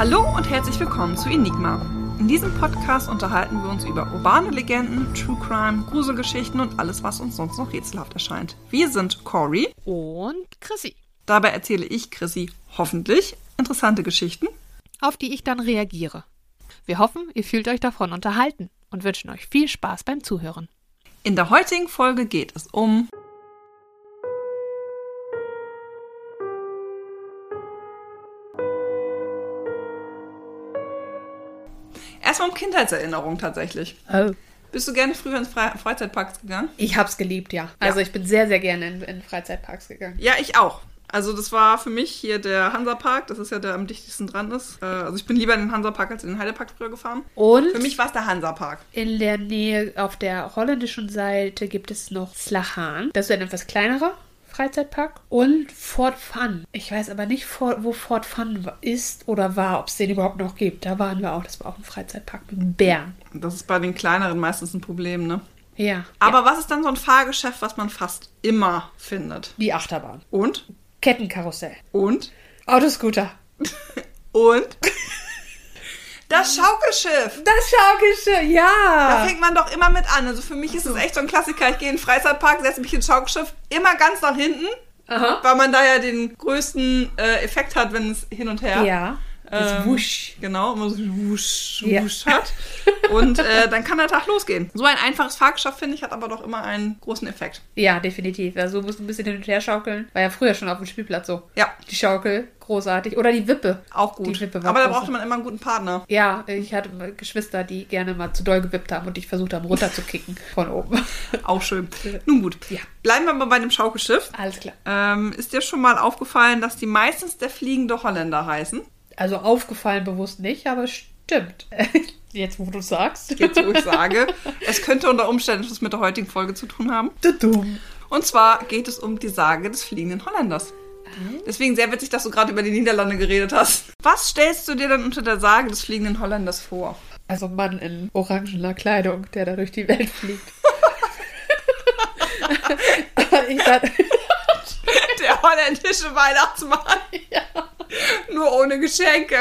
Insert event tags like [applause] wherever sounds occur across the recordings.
Hallo und herzlich willkommen zu Enigma. In diesem Podcast unterhalten wir uns über urbane Legenden, True Crime, Gruselgeschichten und alles, was uns sonst noch rätselhaft erscheint. Wir sind Cory Und Chrissy, Dabei erzähle ich, Chrissy, hoffentlich interessante Geschichten. auf die ich dann reagiere. Wir hoffen, ihr fühlt euch davon unterhalten und wünschen euch viel Spaß beim Zuhören. In der heutigen Folge geht es um Erstmal um Kindheitserinnerungen tatsächlich. Oh. Bist du gerne früher ins Fre Freizeitparks gegangen? Ich hab's geliebt, ja. Also ich bin sehr, sehr gerne in, in Freizeitparks gegangen. Ja, ich auch. Also das war für mich hier der Hansapark, das ist ja der am dichtesten dran ist. Äh, Also ich bin lieber in den Hansapark als in den Heidepark früher gefahren. Und Für mich war es der Hansapark. in der Nähe auf der holländischen Seite gibt es noch Slahan. Das ist ein etwas kleinerer Freizeitpark. Und Fort Fun. Ich weiß aber nicht, wo Fort Fun ist oder war, ob es den überhaupt noch gibt. Da waren wir auch. Das war auch ein Freizeitpark mit Bären. Das ist bei den kleineren meistens ein Problem, ne? Ja. Aber was ist dann so ein Fahrgeschäft, was man fast immer findet? Die Achterbahn. Und? Kettenkarussell. Und? Autoscooter. [laughs] Und? [laughs] Das Schaukelschiff! Das Schaukelschiff, Da ja. fängt man doch immer mit an. Also für mich ist es echt so ein Klassiker. Ich gehe in den Freizeitpark, setze mich ins Schaukelschiff, immer ganz nach hinten, Aha. weil man da ja den größten äh, Effekt hat, wenn es hin und her Ja. Das Ähm, Wusch. Genau, immer so wusch, wusch hat. Und äh, dann kann der Tag losgehen. So ein einfaches Fahrgeschäft, finde ich, hat aber doch immer einen großen Effekt. Ja, definitiv. Also musst du ein bisschen hin und her schaukeln. War ja früher schon auf dem Spielplatz so. Ja, Die Schaukel, großartig. Oder die Wippe. auch gut. Die Wippe aber da groß. brauchte man immer einen guten Partner. Ja, ich hatte Geschwister, die gerne mal zu doll gewippt haben und ich versucht haben, runterzukicken [laughs] von oben. Auch schön. Nun gut. Ja. Bleiben wir mal bei dem Schaukelschiff. Alles klar. Ähm, ist dir schon mal aufgefallen, dass die meistens der fliegende Holländer heißen? Also aufgefallen bewusst nicht, aber stimmt. [laughs] Jetzt, wo du sagst. Jetzt, wo ich sage, [laughs] es könnte unter Umständen etwas mit der heutigen Folge zu tun haben. Und zwar geht es um die Sage des fliegenden Holländers. Deswegen sehr witzig, dass du gerade über die Niederlande geredet hast. Was stellst du dir dann unter der Sage des fliegenden Holländers vor? Also ein Mann in orangener Kleidung, der da durch die Welt fliegt. [laughs] ich dachte, [laughs] Der holländische Weihnachtsmann. Nur ohne Geschenke.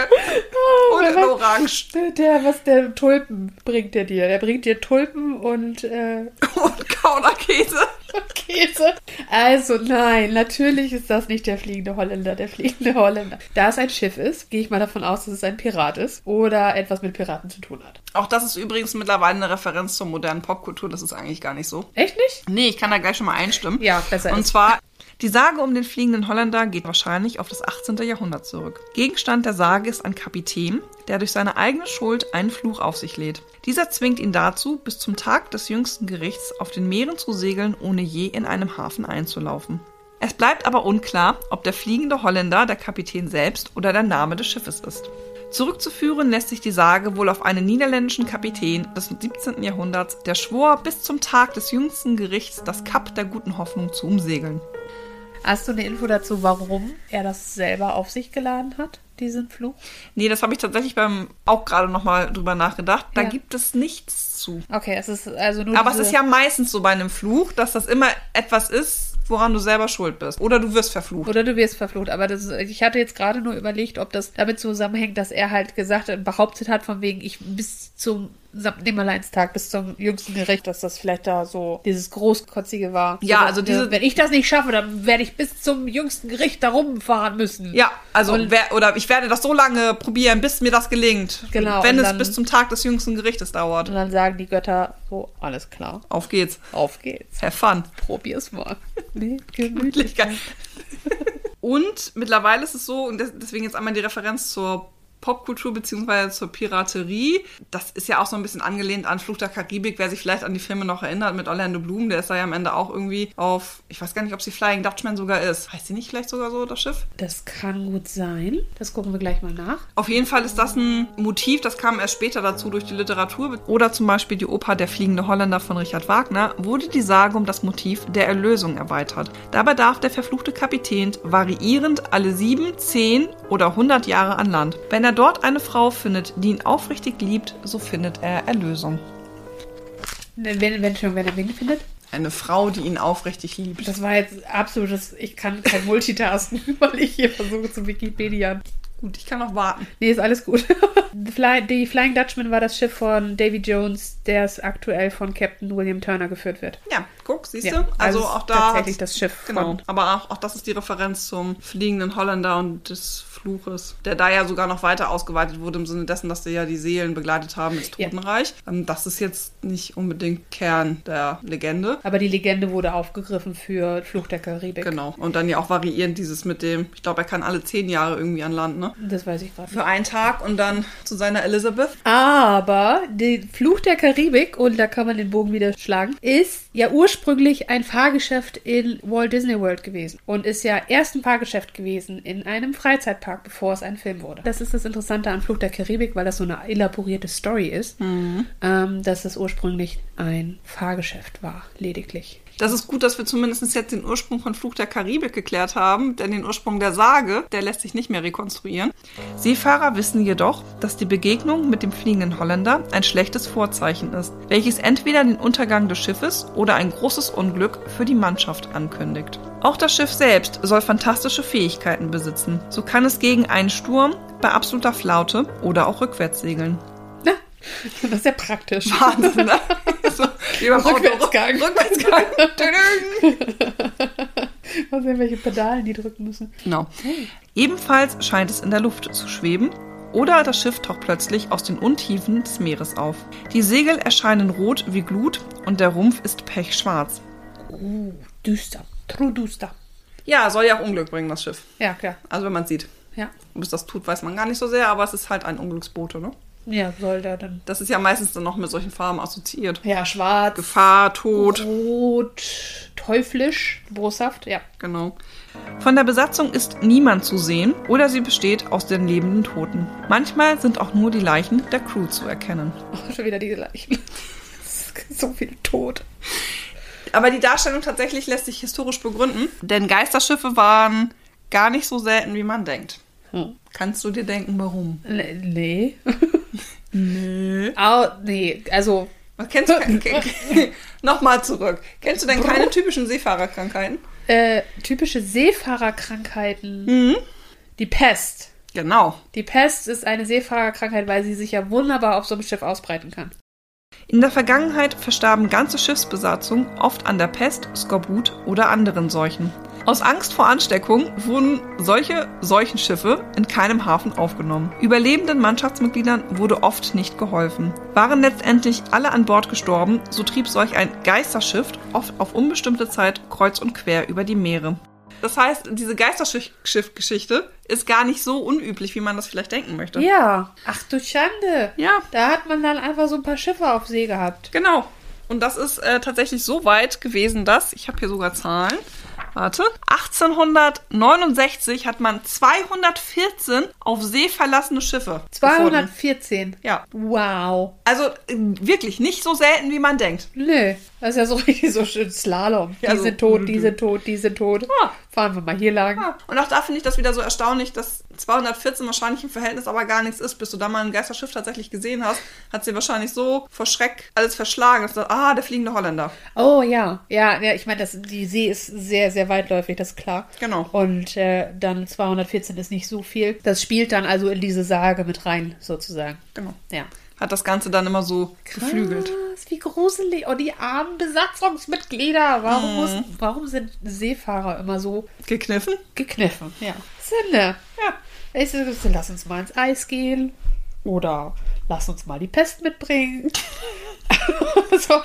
Und in Orange. der, was der Tulpen bringt der dir? Der bringt dir Tulpen und äh, [laughs] Und Kaunerkäse. Käse. Also nein, natürlich ist das nicht der fliegende Holländer, der fliegende Holländer. Da es ein Schiff ist, gehe ich mal davon aus, dass es ein Pirat ist oder etwas mit Piraten zu tun hat. Auch das ist übrigens mittlerweile eine Referenz zur modernen Popkultur. Das ist eigentlich gar nicht so. Echt nicht? Nee, ich kann da gleich schon mal einstimmen. Ja, besser Und ist. zwar, die Sage um den fliegenden Holländer geht wahrscheinlich auf das 18. Jahrhundert zurück. Gegenstand der Sage ist ein Kapitän, der durch seine eigene Schuld einen Fluch auf sich lädt. Dieser zwingt ihn dazu, bis zum Tag des jüngsten Gerichts auf den Meeren zu segeln, ohne je in einem Hafen einzulaufen. Es bleibt aber unklar, ob der fliegende Holländer der Kapitän selbst oder der Name des Schiffes ist. Zurückzuführen lässt sich die Sage wohl auf einen niederländischen Kapitän des 17. Jahrhunderts, der schwor, bis zum Tag des jüngsten Gerichts das Kap der guten Hoffnung zu umsegeln. Hast du eine Info dazu, warum er das selber auf sich geladen hat, diesen Fluch? Nee, das habe ich tatsächlich beim auch gerade nochmal drüber nachgedacht. Da Ja. gibt es nichts zu. Okay, es ist also nur Aber es ist ja meistens so bei einem Fluch, dass das immer etwas ist, woran du selber schuld bist. Oder du wirst verflucht. Oder du wirst verflucht. Aber das, ich hatte jetzt gerade nur überlegt, ob das damit zusammenhängt, dass er halt gesagt hat, behauptet hat, von wegen, ich bis zum St. Nimmerleinstag, bis zum jüngsten Gericht, dass das vielleicht da so dieses Großkotzige war. Ja, So, also diese- Wenn ich das nicht schaffe, dann werde ich bis zum jüngsten Gericht da rumfahren müssen. Ja, also Und- wer, oder ich werde das so lange probieren, bis mir das gelingt. Genau, Wenn es dann- bis zum Tag des jüngsten Gerichtes dauert. Und dann sagen die Götter so, alles klar, Auf geht's. auf geht's. Have fun. Probier's mal. [laughs] Nee, gemütlich. Gemütlichkeit. [laughs] Und mittlerweile ist es so, und des- deswegen jetzt einmal die Referenz zur Popkultur beziehungsweise zur Piraterie. Das ist ja auch so ein bisschen angelehnt an Fluch der Karibik, wer sich vielleicht an die Filme noch erinnert mit Orlando Bloom, der ist da ja am Ende auch irgendwie auf, ich weiß gar nicht, ob sie Flying Dutchman sogar ist. Heißt sie nicht vielleicht sogar so, das Schiff? Das kann gut sein. Das gucken wir gleich mal nach. Auf jeden Fall ist das ein Motiv, das kam erst später dazu durch die Literatur. Oder zum Beispiel die Oper Der fliegende Holländer von Richard Wagner, wurde die Sage um das Motiv der Erlösung erweitert. Dabei darf der verfluchte Kapitän variierend alle sieben, zehn oder hundert Jahre an Land. Wenn er dort eine Frau findet, die ihn aufrichtig liebt, so findet er Erlösung. Wenn, wenn schon, wenn er wen findet. Eine Frau, die ihn aufrichtig liebt. Das war jetzt absolutes, ich kann kein Multitasken, [laughs] weil ich hier versuche zu Wikipedia. Gut, ich kann noch warten. Nee, ist alles gut. [laughs] Die Fly- Die Flying Dutchman war das Schiff von Davy Jones, der es aktuell von Captain William Turner geführt wird. Ja, guck, siehst Ja, du? Also, also auch da. tatsächlich das Schiff Genau. von- Aber auch, auch das ist die Referenz zum fliegenden Holländer und des Fluches, der da ja sogar noch weiter ausgeweitet wurde, im Sinne dessen, dass die ja die Seelen begleitet haben ins Ja. Totenreich. Ähm, Das ist jetzt nicht unbedingt Kern der Legende. Aber die Legende wurde aufgegriffen für Fluch der Karibik. Genau. Und dann ja auch variierend dieses mit dem, ich glaube, er kann alle zehn Jahre irgendwie an Land, ne? Das weiß ich gerade. Für einen Tag und dann zu seiner Elizabeth. Aber der Fluch der Karibik, und da kann man den Bogen wieder schlagen, ist ja ursprünglich ein Fahrgeschäft in Walt Disney World gewesen. Und ist ja erst ein Fahrgeschäft gewesen in einem Freizeitpark, bevor es ein Film wurde. Das ist das Interessante an Fluch der Karibik, weil das so eine elaborierte Story ist, ähm, dass es ursprünglich ein Fahrgeschäft war, lediglich. Das ist gut, dass wir zumindest jetzt den Ursprung von Fluch der Karibik geklärt haben, denn den Ursprung der Sage, der lässt sich nicht mehr rekonstruieren. Seefahrer wissen jedoch, dass die Begegnung mit dem fliegenden Holländer ein schlechtes Vorzeichen ist, welches entweder den Untergang des Schiffes oder ein großes Unglück für die Mannschaft ankündigt. Auch das Schiff selbst soll fantastische Fähigkeiten besitzen. So kann es gegen einen Sturm bei absoluter Flaute oder auch rückwärts segeln. Na, das ist ja praktisch. Wahnsinn, ne? [laughs] so. Rückwärtsgang. Rückwärtsgang. [laughs] [laughs] Mal sehen, welche Pedalen die drücken müssen. Genau. Ebenfalls scheint es in der Luft zu schweben oder das Schiff taucht plötzlich aus den Untiefen des Meeres auf. Die Segel erscheinen rot wie Glut und der Rumpf ist pechschwarz. Uh, düster. True düster. Ja, soll ja auch Unglück bringen, das Schiff. Ja, klar. Also wenn man es sieht. Ja. Ob es das tut, weiß man gar nicht so sehr, aber es ist halt ein Unglücksbote, ne? Ja, soll da dann. Das ist ja meistens dann noch mit solchen Farben assoziiert. Ja, schwarz, Gefahr, Tod, rot, teuflisch, boshaft, ja. genau. Von der Besatzung ist niemand zu sehen oder sie besteht aus den lebenden Toten. Manchmal sind auch nur die Leichen der Crew zu erkennen. [laughs] Oh, schon wieder diese Leichen. so viel Tod. Aber die Darstellung tatsächlich lässt sich historisch begründen, denn Geisterschiffe waren gar nicht so selten, wie man denkt. Hm. Kannst du dir denken, warum? Nee. nee. [laughs] Nö. Au, nee, also, Was kennst du? [laughs] [laughs] Nochmal zurück. Kennst du denn keine typischen Seefahrerkrankheiten? äh, typische Seefahrerkrankheiten. Mhm. Die Pest. Genau. Die Pest ist eine Seefahrerkrankheit, weil sie sich ja wunderbar auf so einem Schiff ausbreiten kann. In der Vergangenheit verstarben ganze Schiffsbesatzungen oft an der Pest, Skorbut oder anderen Seuchen. Aus Angst vor Ansteckung wurden solche Seuchenschiffe in keinem Hafen aufgenommen. Überlebenden Mannschaftsmitgliedern wurde oft nicht geholfen. Waren letztendlich alle an Bord gestorben, so trieb solch ein Geisterschiff oft auf unbestimmte Zeit kreuz und quer über die Meere. Das heißt, diese Geisterschiff-Geschichte ist gar nicht so unüblich, wie man das vielleicht denken möchte. Ja. Ach du Schande. Ja, Da hat man dann einfach so ein paar Schiffe auf See gehabt. Genau. Und das ist äh, tatsächlich so weit gewesen, dass, ich habe hier sogar Zahlen, warte, 1869 hat man 214 auf See verlassene Schiffe. Gefunden. 214. Ja. Wow. Also äh, wirklich nicht so selten, wie man denkt. Nö, das ist ja so [laughs] richtig so schön Slalom. Die Ja, so. sind tot, die sind tot, die sind tot. Ja. Fahren wir mal hier lang. Ja. Und auch da finde ich das wieder so erstaunlich, dass 214 wahrscheinlich im Verhältnis aber gar nichts ist. Bis du da mal ein Geisterschiff tatsächlich gesehen hast, hat sie wahrscheinlich so vor Schreck alles verschlagen. dass du, ah, der fliegende Holländer. Oh ja, ja, ja ich meine, die See ist sehr, sehr weitläufig, das ist klar. Genau. Und äh, dann 214 ist nicht so viel. Das spielt dann also in diese Sage mit rein, sozusagen. Genau. Ja. Hat das Ganze dann immer so geflügelt. Krass, wie gruselig. Oh, die armen Besatzungsmitglieder. Warum, muss, warum sind Seefahrer immer so Gekniffen? gekniffen? Ja. Sinde. Ja. Ich lass uns mal ins Eis gehen. Oder lass uns mal die Pest mitbringen. [laughs] so.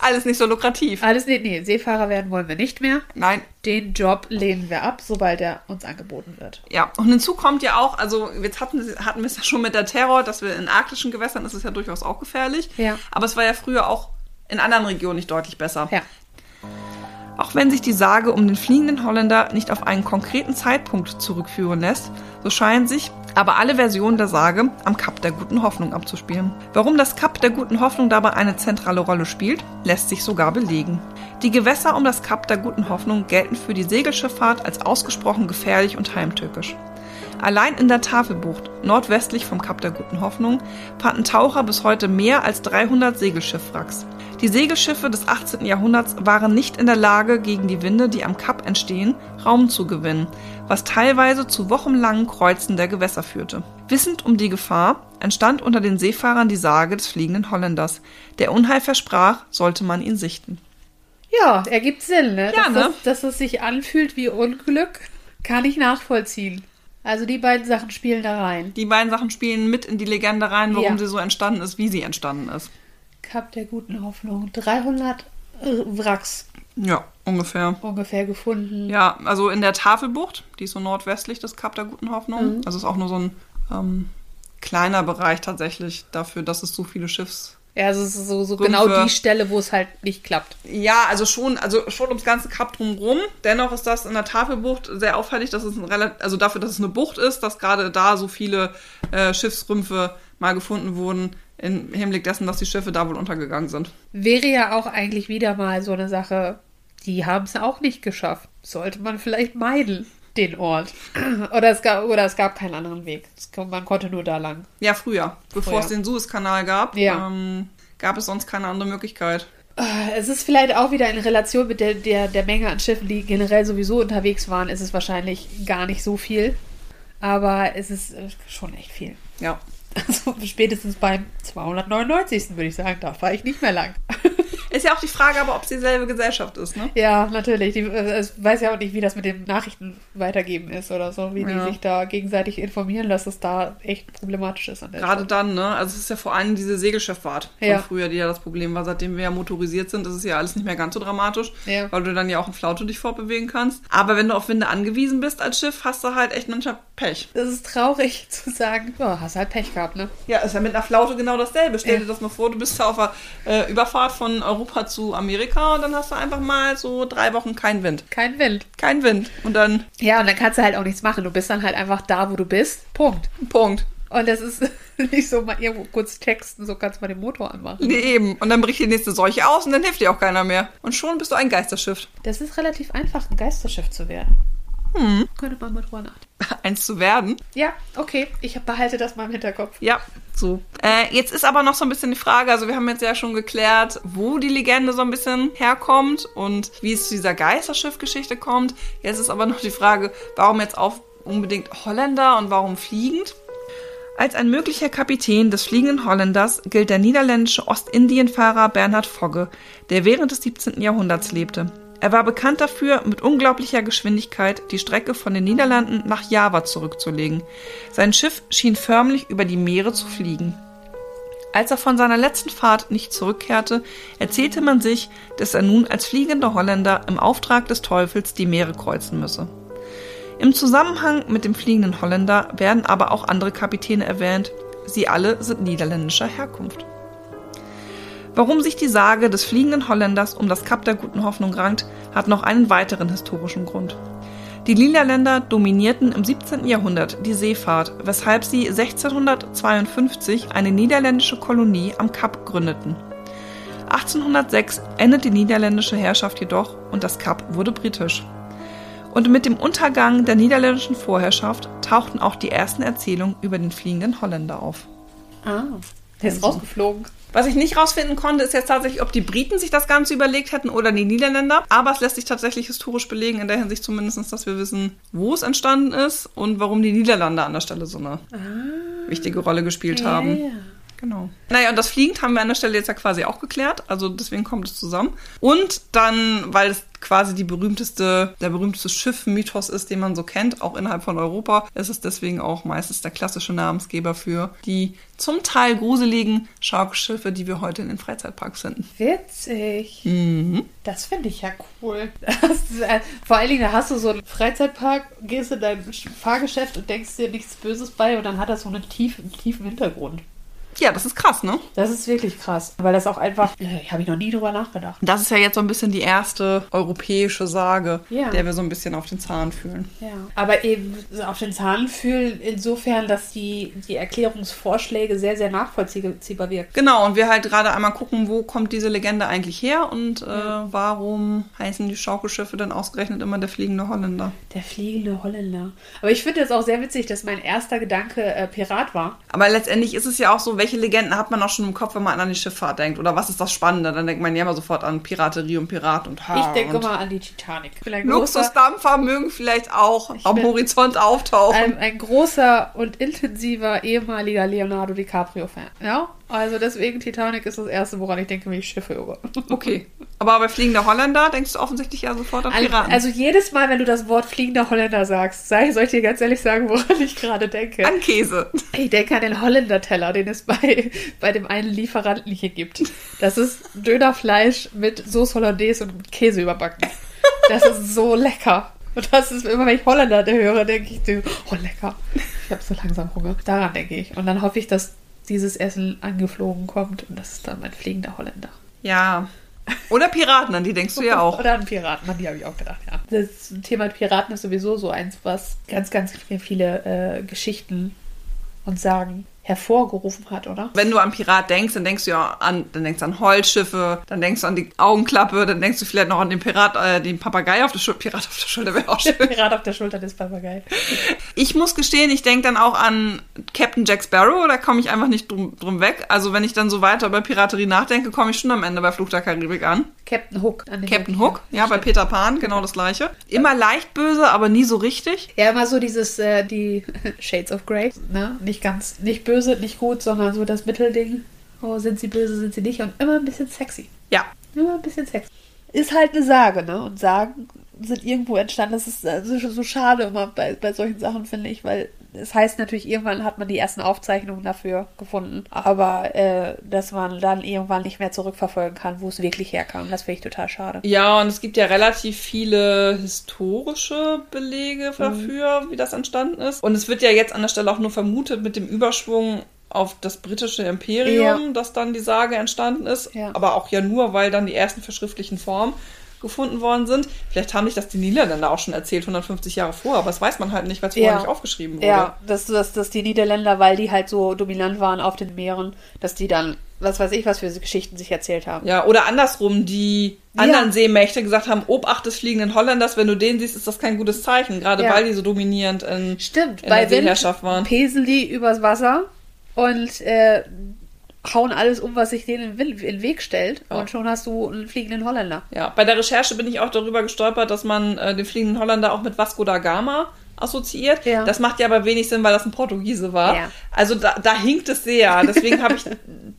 Alles nicht so lukrativ. Alles, nee, nee, Seefahrer werden wollen wir nicht mehr. Nein, Den Job lehnen wir ab, sobald er uns angeboten wird. Ja, und hinzu kommt ja auch, also jetzt hatten, hatten wir es ja schon mit der Terror, dass wir in arktischen Gewässern ist es ja durchaus auch gefährlich. Ja. Aber es war ja früher auch in anderen Regionen nicht deutlich besser. Ja. Auch wenn sich die Sage um den fliegenden Holländer nicht auf einen konkreten Zeitpunkt zurückführen lässt, so scheinen sich aber alle Versionen der Sage am Kap der guten Hoffnung abzuspielen. Warum das Kap der guten Hoffnung dabei eine zentrale Rolle spielt, lässt sich sogar belegen. Die Gewässer um das Kap der guten Hoffnung gelten für die Segelschifffahrt als ausgesprochen gefährlich und heimtückisch. Allein in der Tafelbucht, nordwestlich vom Kap der Guten Hoffnung, fanden Taucher bis heute mehr als 300 Segelschiffwracks. Die Segelschiffe des 18. Jahrhunderts waren nicht in der Lage, gegen die Winde, die am Kap entstehen, Raum zu gewinnen, was teilweise zu wochenlangen Kreuzen der Gewässer führte. Wissend um die Gefahr entstand unter den Seefahrern die Sage des fliegenden Holländers. Der Unheil versprach, sollte man ihn sichten. Ja, ergibt Sinn, ne? Ja, dass, ne? Das, dass es sich anfühlt wie Unglück, kann ich nachvollziehen. Also die beiden Sachen spielen da rein. Die beiden Sachen spielen mit in die Legende rein, warum Ja. sie so entstanden ist, wie sie entstanden ist. Kap der guten Hoffnung. 300 äh, Wracks Ja, ungefähr. ungefähr gefunden. Ja, also in der Tafelbucht, die ist so nordwestlich des Kap der Guten Hoffnung. Also ist auch nur so ein ähm, kleiner Bereich tatsächlich dafür, dass es so viele Schiffs. Ja, also es ist so, so Rümpfe. genau die Stelle, wo es halt nicht klappt. Ja, also schon, also schon ums ganze Kap drumherum. Dennoch ist das in der Tafelbucht sehr auffällig, dass es ein relativ, also dafür, dass es eine Bucht ist, dass gerade da so viele äh, Schiffsrümpfe mal gefunden wurden, im Hinblick dessen, dass die Schiffe da wohl untergegangen sind. Wäre ja auch eigentlich wieder mal so eine Sache, die haben es auch nicht geschafft. Sollte man vielleicht meiden, den Ort. [clears throat] Oder es gab, oder es gab keinen anderen Weg. Man konnte nur da lang. Ja, früher, bevor Früher. es den Suezkanal gab, Ja. ähm, gab es sonst keine andere Möglichkeit. Äh, Es ist vielleicht auch wieder in Relation mit der, der, der Menge an Schiffen, die generell sowieso unterwegs waren, ist es wahrscheinlich gar nicht so viel. Aber es ist äh, schon echt viel. Ja. [laughs] Also spätestens beim 299. würde ich sagen, da fahre ich nicht mehr lang. Ist ja auch die Frage, aber ob es dieselbe Gesellschaft ist, ne? Ja, natürlich. Die, äh, weiß ja auch nicht, wie das mit den Nachrichten weitergeben ist oder so, wie Ja. die sich da gegenseitig informieren, dass es da echt problematisch ist. Gerade dann, ne? Also es ist ja vor allem diese Segelschifffahrt von Ja. früher, die ja das Problem war. Seitdem wir ja motorisiert sind, ist es ja alles nicht mehr ganz so dramatisch, Ja. weil du dann ja auch in Flaute dich fortbewegen kannst. Aber wenn du auf Winde angewiesen bist als Schiff, hast du halt echt manchmal Pech. Das ist traurig [laughs] zu sagen, ja, hast halt Pech gehabt, ne? Ja, ist ja mit einer Flaute genau dasselbe. Stell Ja. dir das mal vor, du bist auf der äh, Überfahrt von Europa zu Amerika und dann hast du einfach mal so drei Wochen keinen Wind. Kein Wind. Kein Wind. Und dann Ja, und dann kannst du halt auch nichts machen. Du bist dann halt einfach da, wo du bist. Punkt. Punkt. Und das ist [laughs] nicht so mal irgendwo kurz texten, so kannst du mal den Motor anmachen. Nee, eben. Und dann bricht die nächste Seuche aus und dann hilft dir auch keiner mehr. Und schon bist du ein Geisterschiff. Das ist relativ einfach, ein Geisterschiff zu werden. Hm. Könnte man mal drüber nachdenken. [laughs] Eins zu werden. Ja, okay. Ich behalte das mal im Hinterkopf. Ja, so. Äh, jetzt ist aber noch so ein bisschen die Frage, also wir haben jetzt ja schon geklärt, wo die Legende so ein bisschen herkommt und wie es zu dieser Geisterschiff-Geschichte kommt. Jetzt ist aber noch die Frage, warum jetzt auch unbedingt Holländer und warum fliegend? Als ein möglicher Kapitän des fliegenden Holländers gilt der niederländische Ostindienfahrer Bernhard Fogge, der während des 17. Jahrhunderts lebte. Er war bekannt dafür, mit unglaublicher Geschwindigkeit die Strecke von den Niederlanden nach Java zurückzulegen. Sein Schiff schien förmlich über die Meere zu fliegen. Als er von seiner letzten Fahrt nicht zurückkehrte, erzählte man sich, dass er nun als fliegender Holländer im Auftrag des Teufels die Meere kreuzen müsse. Im Zusammenhang mit dem fliegenden Holländer werden aber auch andere Kapitäne erwähnt. Sie alle sind niederländischer Herkunft. Warum sich die Sage des fliegenden Holländers um das Kap der Guten Hoffnung rankt, hat noch einen weiteren historischen Grund. Die Niederländer dominierten im 17. Jahrhundert die Seefahrt, weshalb sie 1652 eine niederländische Kolonie am Kap gründeten. 1806 endet die niederländische Herrschaft jedoch und das Kap wurde britisch. Und mit dem Untergang der niederländischen Vorherrschaft tauchten auch die ersten Erzählungen über den fliegenden Holländer auf. Ah, der ist rausgeflogen. Was ich nicht rausfinden konnte, ist jetzt tatsächlich, ob die Briten sich das Ganze überlegt hätten oder die Niederländer. Aber es lässt sich tatsächlich historisch belegen, in der Hinsicht zumindest, dass wir wissen, wo es entstanden ist und warum die Niederlande an der Stelle so eine wichtige Rolle gespielt haben. Genau. Naja, und das Fliegend haben wir an der Stelle jetzt ja quasi auch geklärt. Also deswegen kommt es zusammen. Und dann, weil es quasi die berühmteste, der berühmteste Schiff-Mythos ist, den man so kennt, auch innerhalb von Europa, ist es deswegen auch meistens der klassische Namensgeber für die zum Teil gruseligen Schaukelschiffe, die wir heute in den Freizeitparks finden. Witzig. Mhm. Das finde ich ja cool. Äh, vor allen Dingen, da hast du so einen Freizeitpark, gehst in dein Fahrgeschäft und denkst dir nichts Böses bei und dann hat das so einen tiefen, tiefen Hintergrund. Ja, das ist krass, ne? Das ist wirklich krass, weil das auch einfach, äh, habe ich noch nie drüber nachgedacht. Das ist ja jetzt so ein bisschen die erste europäische Sage, Ja. der wir so ein bisschen auf den Zahn fühlen. Ja. Aber eben auf den Zahn fühlen insofern, dass die, die Erklärungsvorschläge sehr, sehr nachvollziehbar wirken. Genau, und wir halt gerade einmal gucken, wo kommt diese Legende eigentlich her und äh, warum heißen die Schaukelschiffe dann ausgerechnet immer der fliegende Holländer? Der fliegende Holländer. Aber ich finde es auch sehr witzig, dass mein erster Gedanke äh, Pirat war. Aber letztendlich ist es ja auch so, welche Legenden hat man auch schon im Kopf, wenn man an die Schifffahrt denkt? Oder was ist das Spannende? Dann denkt man ja immer sofort an Piraterie und Pirat und Ha. Ich denke mal an die Titanic. Luxusdampfer mögen vielleicht auch am Horizont auftauchen. ein, ein großer und intensiver ehemaliger Leonardo DiCaprio-Fan. Ja, also deswegen Titanic ist das erste, woran ich denke, wenn ich Schiffe höre. Okay. Aber bei fliegender Holländer denkst du offensichtlich ja sofort an Also, Piraten. also jedes Mal, wenn du das Wort fliegender Holländer sagst, sag, soll ich dir ganz ehrlich sagen, woran ich gerade denke. an Käse. Ich denke an den Holländer-Teller, den es bei, bei dem einen Lieferanten hier gibt. Das ist Dönerfleisch mit Sauce Hollandaise und Käse überbacken. Das ist so lecker. Und das ist immer, wenn ich Holländer höre, denke ich, oh lecker. Ich habe so langsam Hunger. Daran denke ich. Und dann hoffe ich, dass dieses Essen angeflogen kommt und das ist dann mein fliegender Holländer. Ja. Oder Piraten, an die denkst du ja auch. [laughs] Oder an Piraten, an die habe ich auch gedacht, ja. Das Thema Piraten ist sowieso so eins, was ganz, ganz viele äh, Geschichten und Sagen hervorgerufen hat, oder? Wenn du an Pirat denkst, dann denkst du ja an, dann denkst du an Holzschiffe, dann denkst du an die Augenklappe, dann denkst du vielleicht noch an den Pirat, äh, den Papagei auf der Schulter. Pirat auf der Schulter wäre auch schön. [laughs] Pirat auf der Schulter des Papagei. Ich muss gestehen, ich denke dann auch an Captain Jack Sparrow, da komme ich einfach nicht drum, drum weg. Also wenn ich dann so weiter über Piraterie nachdenke, komme ich schon am Ende bei Fluch der Karibik an. Captain Hook. An Captain Hook, ja, bei Peter Pan, genau das gleiche. Immer leicht böse, aber nie so richtig. Ja, immer so dieses, äh, die [laughs] Shades of Grey, ne? Nicht ganz, nicht böse, nicht gut, sondern so das Mittelding. Oh, sind sie böse, sind sie nicht? Und immer ein bisschen sexy. Ja, Immer ein bisschen sexy. Ist halt eine Sage, ne? Und Sagen sind irgendwo entstanden. Das ist also so schade immer bei, bei solchen Sachen, finde ich, weil es heißt natürlich, irgendwann hat man die ersten Aufzeichnungen dafür gefunden, aber äh, dass man dann irgendwann nicht mehr zurückverfolgen kann, wo es wirklich herkam. Das finde ich total schade. Ja, und es gibt ja relativ viele historische Belege dafür, wie das entstanden ist. Und es wird ja jetzt an der Stelle auch nur vermutet mit dem Überschwung auf das britische Imperium, Ja. dass dann die Sage entstanden ist. Ja. Aber auch ja nur, weil dann die ersten verschriftlichen Formen gefunden worden sind. Vielleicht haben sich das die Niederländer auch schon erzählt, 150 Jahre vor, aber das weiß man halt nicht, weil es vorher Ja. nicht aufgeschrieben wurde. Ja, dass, dass, dass die Niederländer, weil die halt so dominant waren auf den Meeren, dass die dann, was weiß ich, was für Geschichten sich erzählt haben. Ja, oder andersrum, die Ja. anderen Seemächte gesagt haben, Obacht des fliegenden Holländers, wenn du den siehst, ist das kein gutes Zeichen, gerade Ja. weil die so dominierend in, Stimmt, in bei der Wind Seeherrschaft waren. pesen die übers Wasser und äh, hauen alles um, was sich denen in den in den Weg stellt. Ja. Und schon hast du einen fliegenden Holländer. Ja, bei der Recherche bin ich auch darüber gestolpert, dass man äh, den fliegenden Holländer auch mit Vasco da Gama assoziiert. Ja. Das macht ja aber wenig Sinn, weil das ein Portugiese war. Ja. Also da, da hinkt es sehr. [laughs] Deswegen habe ich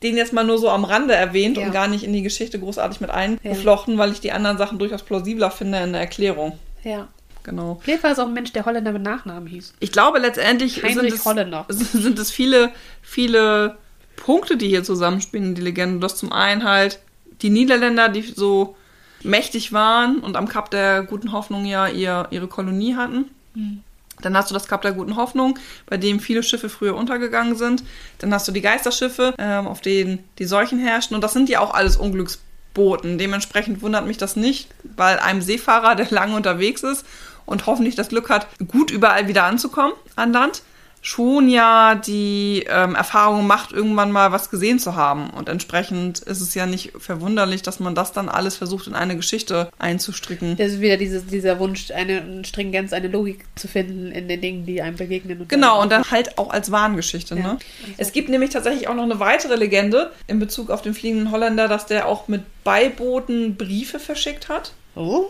den jetzt mal nur so am Rande erwähnt und gar nicht in die Geschichte großartig mit eingeflochten, weil ich die anderen Sachen durchaus plausibler finde in der Erklärung. Ja. Genau. Vielleicht war es auch ein Mensch, der Holländer mit Nachnamen hieß. Ich glaube, letztendlich sind es, Holländer. [laughs] sind es viele, viele Punkte, die hier zusammenspielen in die Legende. Das zum einen halt die Niederländer, die so mächtig waren und am Kap der Guten Hoffnung ja ihr, ihre Kolonie hatten. Dann hast du das Kap der Guten Hoffnung, bei dem viele Schiffe früher untergegangen sind. Dann hast du die Geisterschiffe, ähm, auf denen die Seuchen herrschten. Und das sind ja auch alles Unglücksboten. Dementsprechend wundert mich das nicht, weil einem Seefahrer, der [laughs] lange unterwegs ist und hoffentlich das Glück hat, gut überall wieder anzukommen an Land, schon ja die ähm, Erfahrung macht, irgendwann mal was gesehen zu haben. Und entsprechend ist es ja nicht verwunderlich, dass man das dann alles versucht, in eine Geschichte einzustricken. Das ist wieder dieses, dieser Wunsch, eine Stringenz, eine Logik zu finden in den Dingen, die einem begegnen. Und Genau, und dann halt auch als Warngeschichte. Ja. Ne? Es gibt nämlich tatsächlich auch noch eine weitere Legende in Bezug auf den fliegenden Holländer, dass der auch mit Beibooten Briefe verschickt hat. Oh?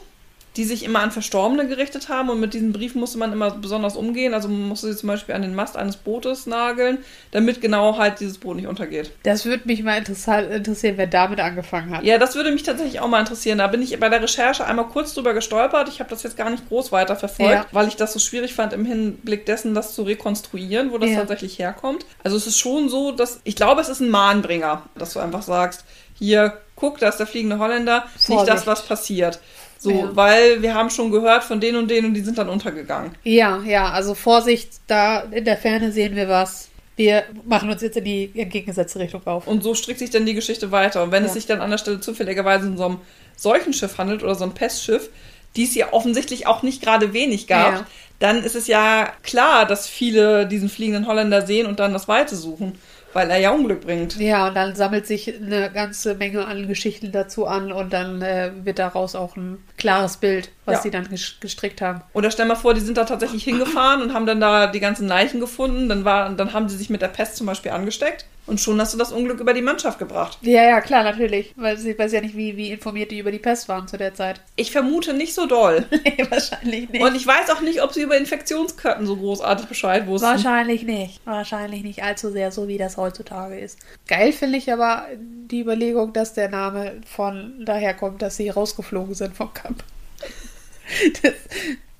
Die sich immer an Verstorbene gerichtet haben und mit diesen Briefen musste man immer besonders umgehen. Also man musste sie zum Beispiel an den Mast eines Bootes nageln, damit genau halt dieses Boot nicht untergeht. Das würde mich mal interessieren, wer damit angefangen hat. Ja, das würde mich tatsächlich auch mal interessieren. Da bin ich bei der Recherche einmal kurz drüber gestolpert. Ich habe das jetzt gar nicht groß weiter verfolgt, Ja. weil ich das so schwierig fand, im Hinblick dessen das zu rekonstruieren, wo das Ja. tatsächlich herkommt. Also es ist schon so, dass ich glaube, es ist ein Mahnbringer, dass du einfach sagst, hier, guck, da ist der fliegende Holländer, ist nicht das, Vorsicht. was passiert. So, Ja. weil wir haben schon gehört von denen und denen und die sind dann untergegangen. Ja, ja, also Vorsicht, da in der Ferne sehen wir was. wir machen uns jetzt in die entgegengesetzte Richtung auf. Und so strickt sich dann die Geschichte weiter. Und wenn Ja. es sich dann an der Stelle zufälligerweise um so ein Seuchenschiff handelt oder so ein Pestschiff, die es ja offensichtlich auch nicht gerade wenig gab, Ja. dann ist es ja klar, dass viele diesen fliegenden Holländer sehen und dann das Weite suchen, weil er ja Unglück bringt. Ja, und dann sammelt sich eine ganze Menge an Geschichten dazu an und dann äh, wird daraus auch ein klares Bild, was Ja. sie dann ges- gestrickt haben. Oder stell mal vor, die sind da tatsächlich hingefahren und haben dann da die ganzen Leichen gefunden. Dann, war, dann haben sie sich mit der Pest zum Beispiel angesteckt. Und schon hast du das Unglück über die Mannschaft gebracht. Ja, ja, klar, natürlich. Weil sie weiß ja nicht, wie, wie informiert die über die Pest waren zu der Zeit. [laughs] Ich vermute nicht so doll. Nee, wahrscheinlich nicht. Und ich weiß auch nicht, ob sie über Infektionsketten so großartig Bescheid wussten. Wahrscheinlich nicht. Wahrscheinlich nicht allzu sehr, so wie das heutzutage ist. Geil finde ich aber die Überlegung, dass der Name von daher kommt, dass sie rausgeflogen sind vom Camp. [laughs] Das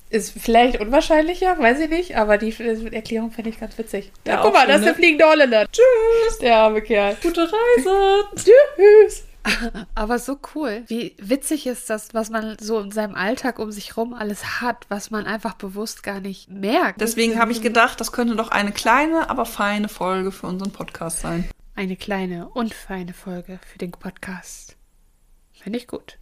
ist vielleicht unwahrscheinlicher, weiß ich nicht, aber die Erklärung finde ich ganz witzig. Ja, Ja, guck mal, schön, das ist ne? der fliegende Holländer. Tschüss, der arme Kerl. Gute Reise! [laughs] Tschüss. Aber so cool. Wie witzig ist das, was man so in seinem Alltag um sich rum alles hat, was man einfach bewusst gar nicht merkt. Deswegen habe ich gedacht, das könnte doch eine kleine, aber feine Folge für unseren Podcast sein. Eine kleine und feine Folge für den Podcast. Finde ich gut.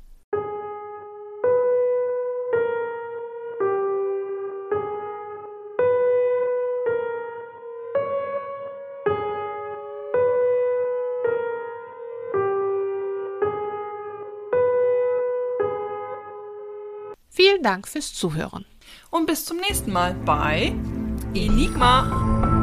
Vielen Dank fürs Zuhören. Und bis zum nächsten Mal bei Enigma.